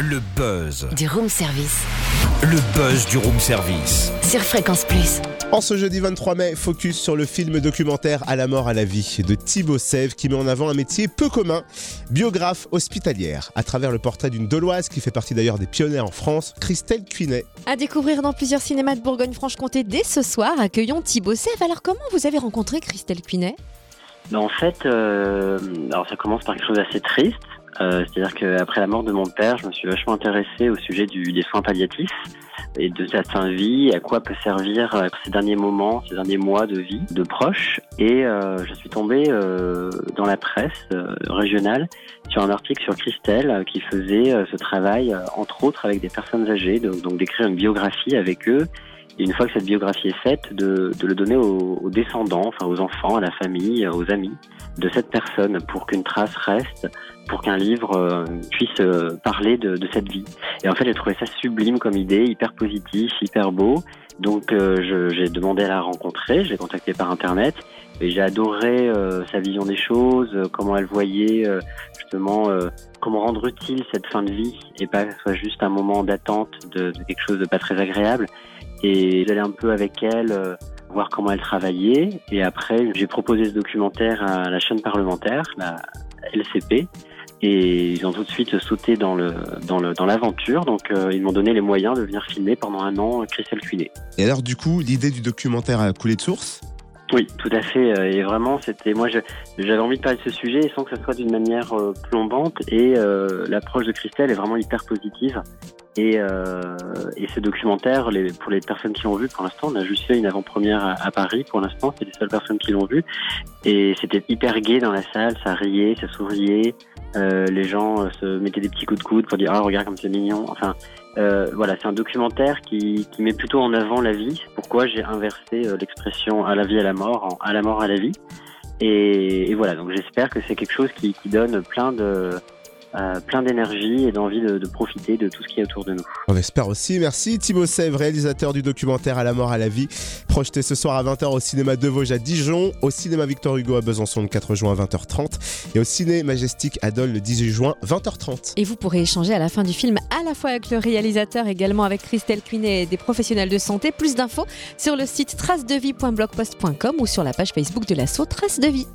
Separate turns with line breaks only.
Le buzz.
Du room service.
Le buzz du room service.
Sur Fréquence Plus.
En ce jeudi 23 mai, focus sur le film documentaire À la mort à la vie de Thibaut Sèvres qui met en avant un métier peu commun, biographe hospitalière, à travers le portrait d'une Doloise qui fait partie d'ailleurs des pionnières en France, Christelle Cuinet.
À découvrir dans plusieurs cinémas de Bourgogne-Franche-Comté dès ce soir, accueillons Thibaut Sèvres. Alors comment vous avez rencontré Christelle Cuinet
Ben, en fait, euh, alors ça commence par quelque chose d'assez triste. Euh, C'est-à-dire qu'après la mort de mon père, je me suis vachement intéressé au sujet du, des soins palliatifs et de sa fin de vie, à quoi peut servir euh, ces derniers moments, ces derniers mois de vie de proches. Et euh, je suis tombé euh, dans la presse euh, régionale sur un article sur Christelle euh, qui faisait ce travail, entre autres avec des personnes âgées, donc d'écrire une biographie avec eux. Et une fois que cette biographie est faite, de, de le donner aux, aux descendants, enfin aux enfants, à la famille, euh, aux amis de cette personne pour qu'une trace reste, pour qu'un livre euh, puisse euh, parler de, de cette vie. Et en fait, j'ai trouvé ça sublime comme idée, hyper positif, hyper beau. Donc, euh, j'ai demandé à la rencontrer, je l'ai contactée par internet et j'ai adoré euh, sa vision des choses, comment elle voyait justement comment rendre utile cette fin de vie et pas que ce soit juste un moment d'attente de, de quelque chose de pas très agréable. Et j'allais un peu avec elle. euh, voir comment elle travaillait. Et après, j'ai proposé ce documentaire à la chaîne parlementaire, la LCP. Et ils ont tout de suite sauté dans le dans le dans l'aventure. Donc euh, ils m'ont donné les moyens de venir filmer pendant un an Christelle Cuinet.
Et alors du coup, l'idée du documentaire a coulé de source?
Oui, tout à fait. euh, Et vraiment, c'était moi, j'avais envie de parler de ce sujet sans que ce soit d'une manière euh, plombante. Et euh, l'approche de Christelle est vraiment hyper positive. Et, euh, et ce documentaire, les, pour les personnes qui l'ont vu, pour l'instant, on a juste fait une avant-première à, à Paris. Pour l'instant, c'est les seules personnes qui l'ont vu. Et c'était hyper gai dans la salle. Ça riait, ça souriait. Euh, les gens euh, se mettaient des petits coups de coude pour dire ah regarde comme c'est mignon. Enfin euh, voilà, c'est un documentaire qui, qui met plutôt en avant la vie. Pourquoi j'ai inversé euh, l'expression à la vie à la mort en à la mort à la vie. Et, et voilà, donc j'espère que c'est quelque chose qui, qui donne plein de euh, plein d'énergie et d'envie de, de profiter de tout ce qui est autour de nous.
On espère aussi. Merci Thibaut Sèvres, réalisateur du documentaire À la mort à la vie, projeté ce soir à 20h au cinéma de Vosges à Dijon, au cinéma Victor Hugo à Besançon le 4 juin à 20h30 et au ciné Majestic à Dole le 18 juin 20h30.
Et vous pourrez échanger à la fin du film à la fois avec le réalisateur, également avec Christelle Cuinet et des professionnels de santé. Plus d'infos sur le site tracedevie.blogpost.com ou sur la page Facebook de l'assaut Trace de Vie.